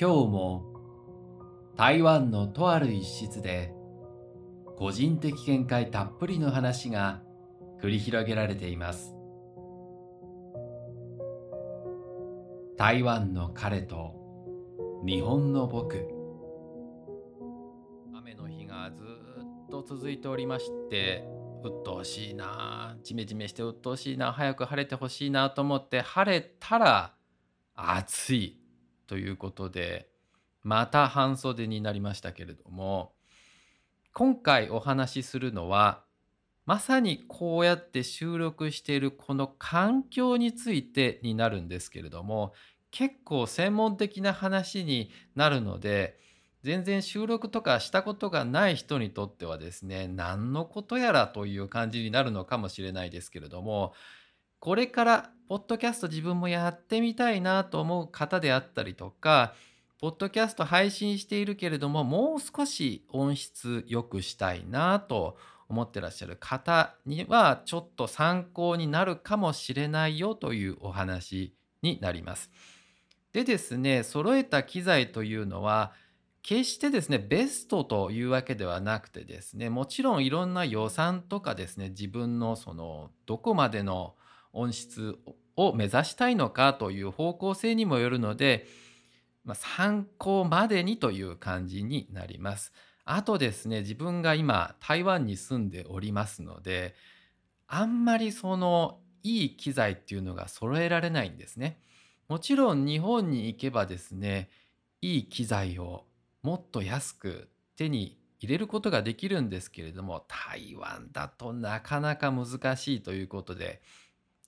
今日も台湾のとある一室で個人的見解たっぷりの話が繰り広げられています。台湾の彼と日本の僕。雨の日がずっと続いておりまして鬱陶しいなジメジメして鬱陶しいな早く晴れてほしいなと思って晴れたら暑い。ということでまた半袖になりましたけれども今回お話しするのはまさにこうやって収録しているこの環境についてになるんですけれども結構専門的な話になるので全然収録とかしたことがない人にとってはですね何のことやらという感じになるのかもしれないですけれどもこれからポッドキャスト自分もやってみたいなと思う方であったりとかポッドキャスト配信しているけれどももう少し音質良くしたいなと思ってらっしゃる方にはちょっと参考になるかもしれないよというお話になります。でですね揃えた機材というのは決してですねベストというわけではなくてですねもちろんいろんな予算とかですね自分のそのどこまでの音質を目指したいのかという方向性にもよるので、まあ、参考までにという感じになります。あとですね自分が今台湾に住んでおりますのであんまりそのいい機材っていうのが揃えられないんですね。もちろん日本に行けばですねいい機材をもっと安く手に入れることができるんですけれども台湾だとなかなか難しいということで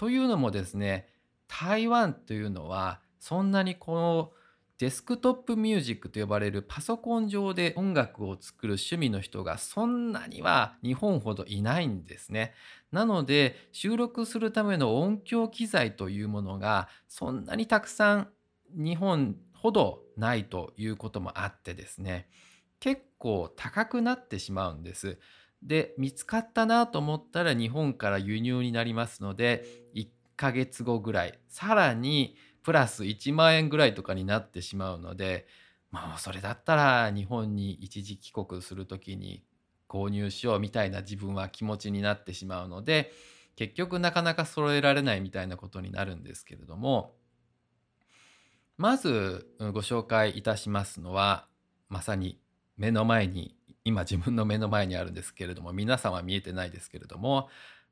というのもですね台湾というのはそんなにこのデスクトップミュージックと呼ばれるパソコン上で音楽を作る趣味の人がそんなには日本ほどいないんですね。なので収録するための音響機材というものがそんなにたくさん日本ほどないということもあってですね結構高くなってしまうんです。で見つかったなと思ったら日本から輸入になりますので1ヶ月後ぐらいさらにプラス1万円ぐらいとかになってしまうのでまあそれだったら日本に一時帰国する時に購入しようみたいな自分は気持ちになってしまうので結局なかなか揃えられないみたいなことになるんですけれどもまずご紹介いたしますのはまさに目の前に今自分の目の前にあるんですけれども皆さんは見えてないですけれども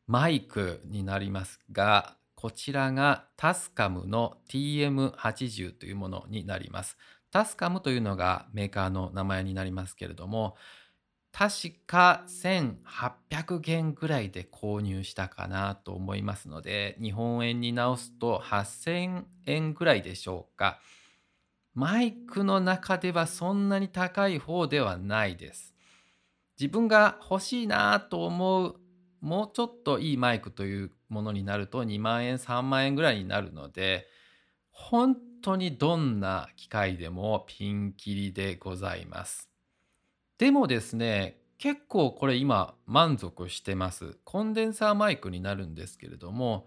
マイクになりますがこちらがタスカムの TM80 というものになります。タスカムというのがメーカーの名前になりますけれども確か1800元ぐらいで購入したかなと思いますので日本円に直すと8000円ぐらいでしょうかマイクの中ではそんなに高い方ではないです自分が欲しいなと思うもうちょっといいマイクというものになると2万円3万円ぐらいになるので本当にどんな機械でもピンキリでございますでもですね、結構これ今満足してます。コンデンサーマイクになるんですけれども、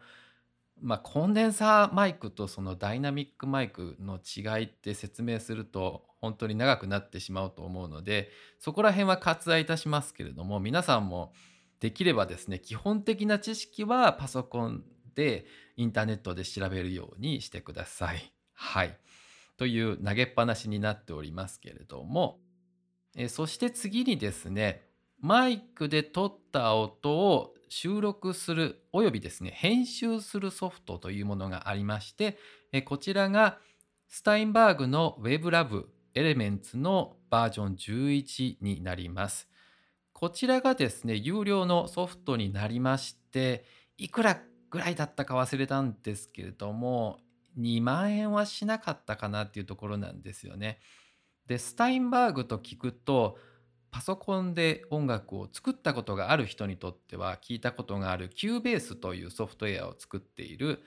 まあ、コンデンサーマイクとそのダイナミックマイクの違いって説明すると本当に長くなってしまうと思うのでそこら辺は割愛いたしますけれども皆さんもできればですね基本的な知識はパソコンでインターネットで調べるようにしてください。はい。という投げっぱなしになっておりますけれどもえそして次にですねマイクで撮った音を収録するおよびですね編集するソフトというものがありましてえこちらがスタインバーグの WebLab Elements のバージョン11になります。こちらがですね有料のソフトになりましていくらぐらいだったか忘れたんですけれども2万円はしなかったかなっていうところなんですよね。でスタインバーグと聞くとパソコンで音楽を作ったことがある人にとっては聞いたことがある Cubase というソフトウェアを作っている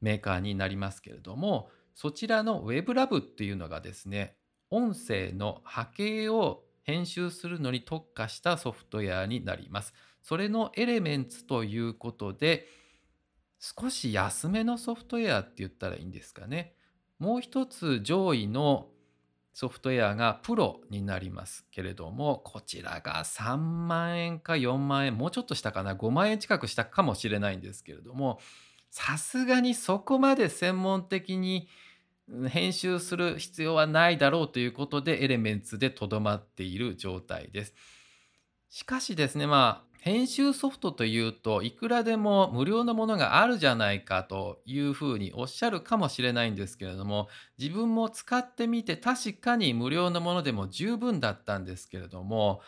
メーカーになりますけれどもそちらの WebLab っていうのがですね音声の波形を編集するのに特化したソフトウェアになります。それのエレメンツということで少し安めのソフトウェアって言ったらいいんですかね。もう一つ上位のソフトウェアがプロになりますけれどもこちらが3万円か4万円もうちょっとしたかな5万円近くしたかもしれないんですけれどもさすがにそこまで専門的に編集する必要はないだろうということでエレメンツでとどまっている状態です。しかしですねまあ編集ソフトというといくらでも無料のものがあるじゃないかというふうにおっしゃるかもしれないんですけれども自分も使ってみて確かに無料のものでも十分だったんですけれども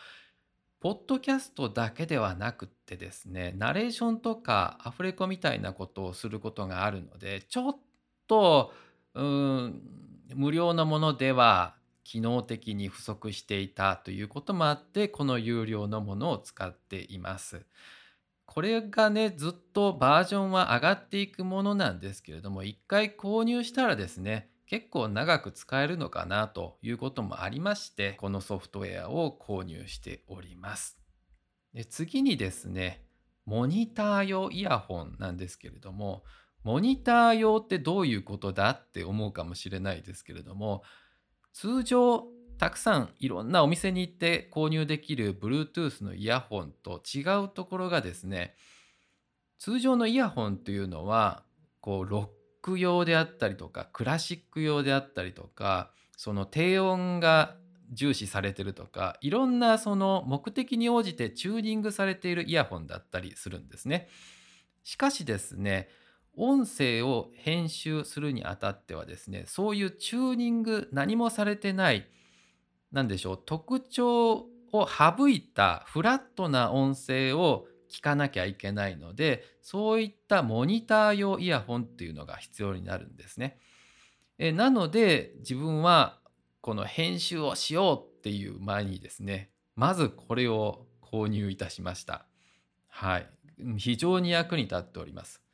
ポッドキャストだけではなくってですねナレーションとかアフレコみたいなことをすることがあるのでちょっとうん無料のものでは機能的に不足していたということもあってこの有料のものを使っています。これがねずっとバージョンは上がっていくものなんですけれども一回購入したらですね結構長く使えるのかなということもありましてこのソフトウェアを購入しております。で次にですねモニター用イヤホンなんですけれどもモニター用ってどういうことだって思うかもしれないですけれども通常たくさんいろんなお店に行って購入できる Bluetooth のイヤホンと違うところがですね通常のイヤホンというのはこうロック用であったりとかクラシック用であったりとかその低音が重視されてるとかいろんなその目的に応じてチューニングされているイヤホンだったりするんですね。しかしですね音声を編集するにあたってはですねそういうチューニング何もされてない何でしょう特徴を省いたフラットな音声を聞かなきゃいけないのでそういったモニター用イヤホンっていうのが必要になるんですね。えなので自分はこの編集をしようっていう前にですねまずこれを購入いたしました。はい。非常に役に立っております。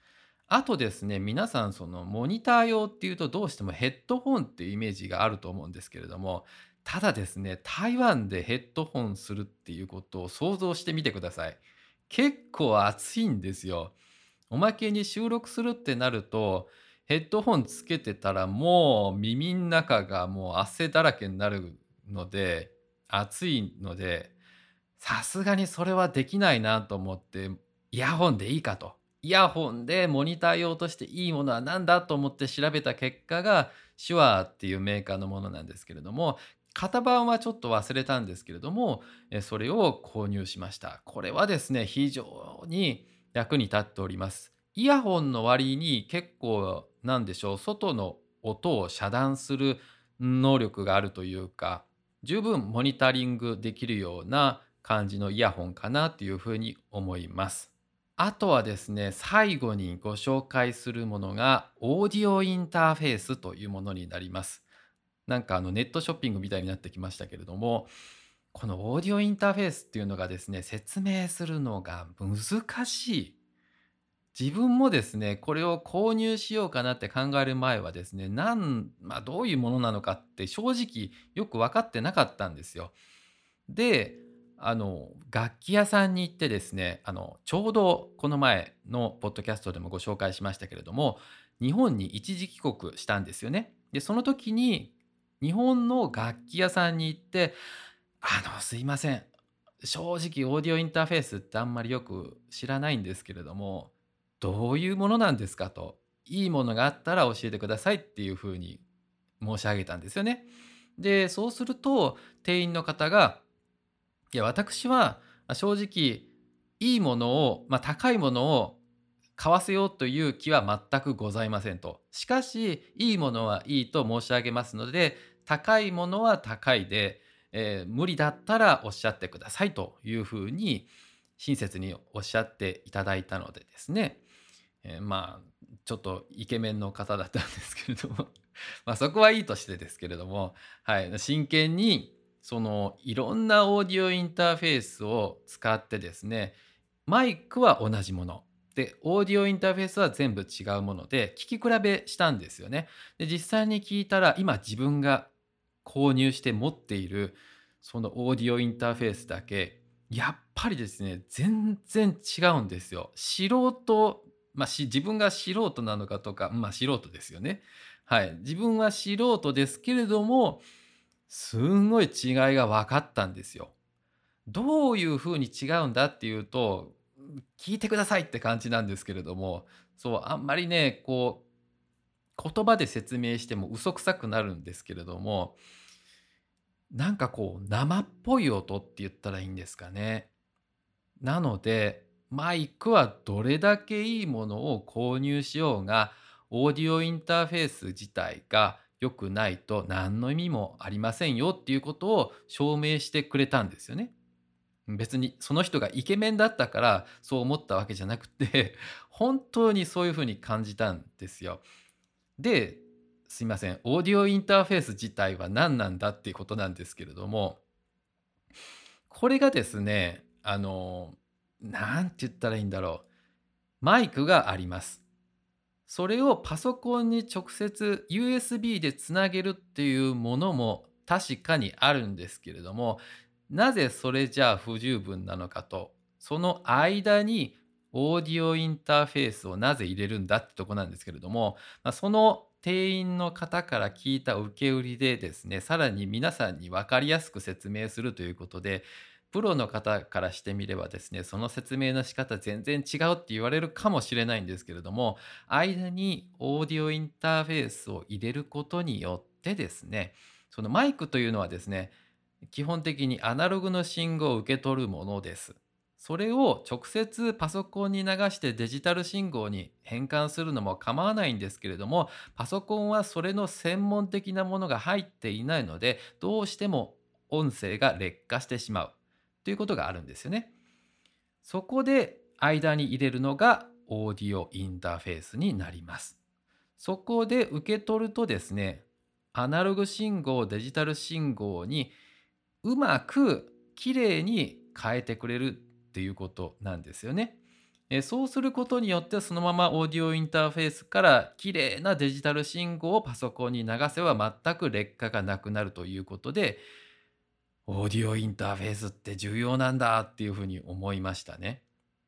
あとですね皆さんそのモニター用っていうとどうしてもヘッドホンっていうイメージがあると思うんですけれどもただですね台湾でヘッドホンするっていうことを想像してみてください。結構暑いんですよ。おまけに収録するってなるとヘッドホンつけてたらもう耳の中がもう汗だらけになるので暑いのでさすがにそれはできないなと思ってイヤホンでいいかと。イヤホンでモニター用としていいものは何だと思って調べた結果が手話っていうメーカーのものなんですけれども型番はちょっと忘れたんですけれどもそれを購入しました。これはですね非常に役に立っております。イヤホンの割に結構なんでしょう外の音を遮断する能力があるというか十分モニタリングできるような感じのイヤホンかなというふうに思います。あとはですね、最後にご紹介するものが、オーディオインターフェースというものになります。なんかあのネットショッピングみたいになってきましたけれども、このオーディオインターフェースっていうのがですね、説明するのが難しい。自分もですね、これを購入しようかなって考える前はですね、なん、まあ、どういうものなのかって正直よく分かってなかったんですよ。で、あの楽器屋さんに行ってですねあのちょうどこの前のポッドキャストでもご紹介しましたけれども日本に一時帰国したんですよね。でその時に日本の楽器屋さんに行って「あのすいません正直オーディオインターフェースってあんまりよく知らないんですけれどもどういうものなんですか?」と「いいものがあったら教えてください」っていうふうに申し上げたんですよね。でそうすると店員の方がいや私は正直いいものを、まあ、高いものを買わせようという気は全くございませんと。しかしいいものはいいと申し上げますので高いものは高いで、えー、無理だったらおっしゃってくださいというふうに親切におっしゃっていただいたのでですね、えー、まあちょっとイケメンの方だったんですけれども。まあそこはいいとしてですけれども、はい、真剣にそのいろんなオーディオインターフェースを使ってですねマイクは同じものでオーディオインターフェースは全部違うもので聞き比べしたんですよね。で実際に聞いたら今自分が購入して持っているそのオーディオインターフェースだけやっぱりですね全然違うんですよ。素人まあ、自分が素人なのかとかまあ素人ですよね。はい、自分は素人ですけれどもすんごい違いが分かったんですよ。どういうふうに違うんだっていうと聞いてくださいって感じなんですけれどもそうあんまりねこう言葉で説明しても嘘くさくなるんですけれどもなんかこう生っぽい音って言ったらいいんですかね。なのでマイクはどれだけいいものを購入しようがオーディオインターフェース自体が良くないと何の意味もありませんよっていうことを証明してくれたんですよね。別にその人がイケメンだったからそう思ったわけじゃなくて 本当にそういうふうに感じたんですよ。ですいませんオーディオインターフェース自体は何なんだっていうことなんですけれどもこれがですねあの何て言ったらいいんだろうマイクがあります。それをパソコンに直接 USB でつなげるっていうものも確かにあるんですけれどもなぜそれじゃあ不十分なのかとその間にオーディオインターフェースをなぜ入れるんだってとこなんですけれども、まあ、その店員の方から聞いた受け売りでですねさらに皆さんに分かりやすく説明するということでプロの方からしてみればですねその説明の仕方全然違うって言われるかもしれないんですけれども間にオーディオインターフェースを入れることによってですねそのマイクというのはですね基本的にアナログの信号を受け取るものです。それを直接パソコンに流してデジタル信号に変換するのも構わないんですけれどもパソコンはそれの専門的なものが入っていないのでどうしても音声が劣化してしまうということがあるんですよね。そこで間に入れるのがオーディオインターフェースになります。そこで受け取るとですねアナログ信号デジタル信号にうまくきれいに変えてくれるっていうことなんですよね。そうすることによってそのままオーディオインターフェースからきれいなデジタル信号をパソコンに流せば全く劣化がなくなるということでオーディオインターフェースって重要なんだっていうふうに思いましたね。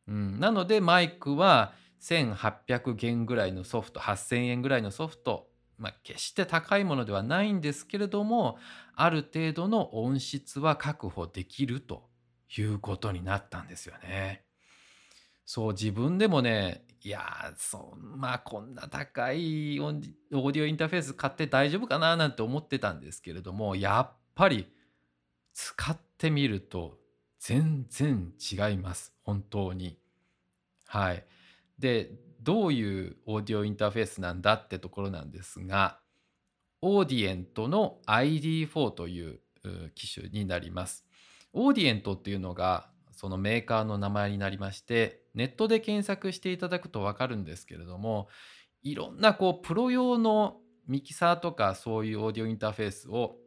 うん、なのでマイクは1800元ぐらいのソフト8000円ぐらいのソフトまあ、決して高いものではないんですけれどもある程度の音質は確保できるということになったんですよね。そう自分でもねいやそまあこんな高いオーディオインターフェース買って大丈夫かななんて思ってたんですけれどもやっぱり使ってみると全然違います本当に。はい。でどういうオーディオインターフェースなんだってところなんですがオーディエントの ID4 という機種になります。オーディエントっていうのがそのメーカーの名前になりましてネットで検索していただくと分かるんですけれどもいろんなこうプロ用のミキサーとかそういうオーディオインターフェースを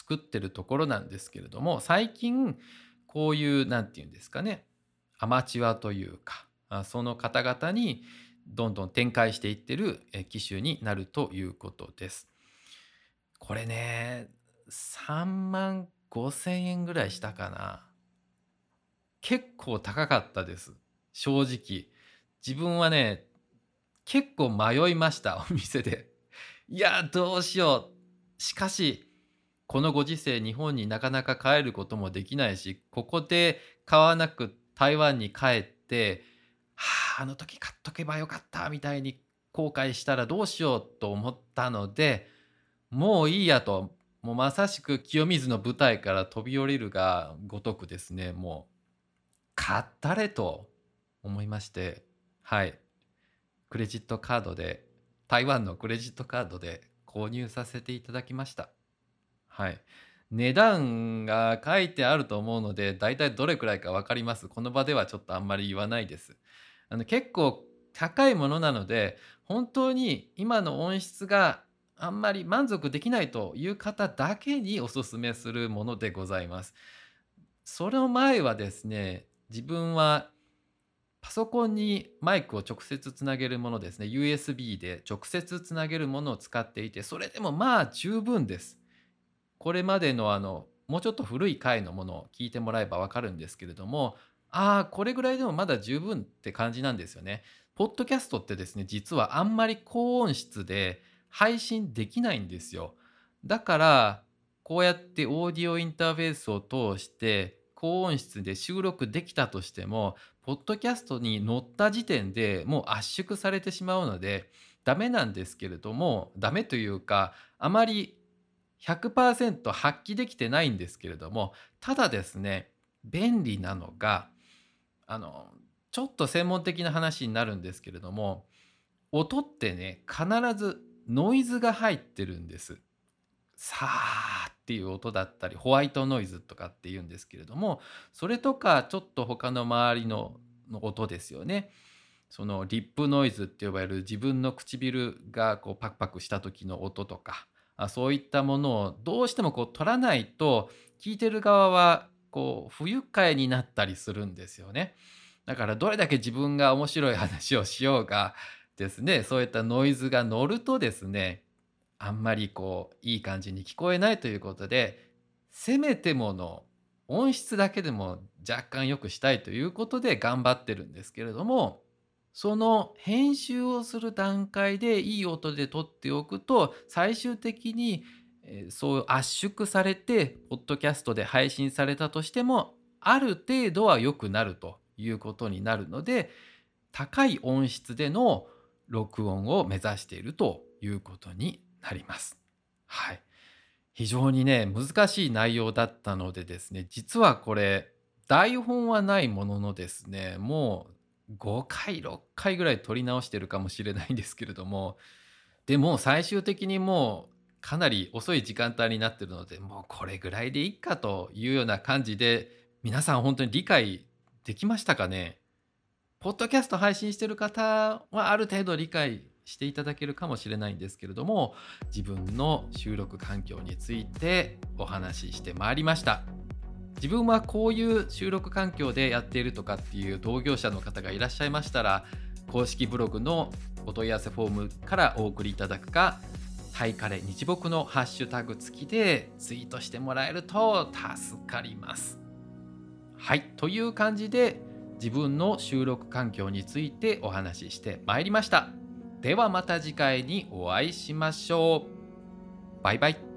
作ってるところなんですけれども最近こういう何て言うんですかねアマチュアというかその方々にどんどん展開していってる機種になるということです。これね3万5,000円ぐらいしたかな。結構高かったです。正直。自分はね結構迷いましたお店で。いやどうしよう。しかしこのご時世日本になかなか帰ることもできないしここで買わなく台湾に帰ってはああの時買っとけばよかったみたいに後悔したらどうしようと思ったのでもういいやともうまさしく清水の舞台から飛び降りるがごとくですねもう買ったれと思いましてはい。クレジットカードで台湾のクレジットカードで購入させていただきました。はい値段が書いてあると思うので大体どれくらいか分かりますこの場ではちょっとあんまり言わないですあの結構高いものなので本当に今の音質があんまり満足できないという方だけにおすすめするものでございます。その前はですね自分はパソコンにマイクを直接つなげるものですね USB で直接つなげるものを使っていてそれでもまあ十分です。これまでのあのもうちょっと古い回のものを聞いてもらえば分かるんですけれどもああ、これぐらいでもまだ十分って感じなんですよね。ポッドキャストってですね、実はあんまり高音質で配信できないんですよ。だから、こうやってオーディオインターフェースを通して高音質で収録できたとしてもポッドキャストに載った時点でもう圧縮されてしまうのでダメなんですけれどもダメというかあまり100%発揮できてないんですけれどもただですね便利なのがあのちょっと専門的な話になるんですけれども音ってね必ずノイズが入ってるんです。さーっていう音だったりホワイトノイズとかっていうんですけれどもそれとかちょっと他の周りの音ですよね。そのリップノイズって呼ばれる自分の唇がこうパクパクした時の音とかあそういったものをどうしてもこう取らないと聞いてる側はこう不愉快になったりするんですよね。だからどれだけ自分が面白い話をしようがですねそういったノイズが乗るとですねあんまりこういい感じに聞こえないということでせめてもの音質だけでも若干良くしたいということで頑張ってるんですけれどもその編集をする段階でいい音で撮っておくと最終的にそう圧縮されてポッドキャストで配信されたとしてもある程度は良くなるということになるので高い音質での録音を目指しているということになります。はい。非常にね難しい内容だったのでですね実はこれ台本はないもののですねもう5回6回ぐらい撮り直してるかもしれないんですけれどもでも最終的にもうかなり遅い時間帯になってるのでもうこれぐらいでいいかというような感じで皆さん本当に理解できましたかね？ポッドキャスト配信してる方はある程度理解していただけるかもしれないんですけれども自分の収録環境についてお話ししてまいりました。自分はこういう収録環境でやっているとかっていう同業者の方がいらっしゃいましたら公式ブログのお問い合わせフォームからお送りいただくかタイカレ日木のハッシュタグ付きでツイートしてもらえると助かります。はいという感じで自分の収録環境についてお話ししてまいりました。ではまた次回にお会いしましょう。バイバイ。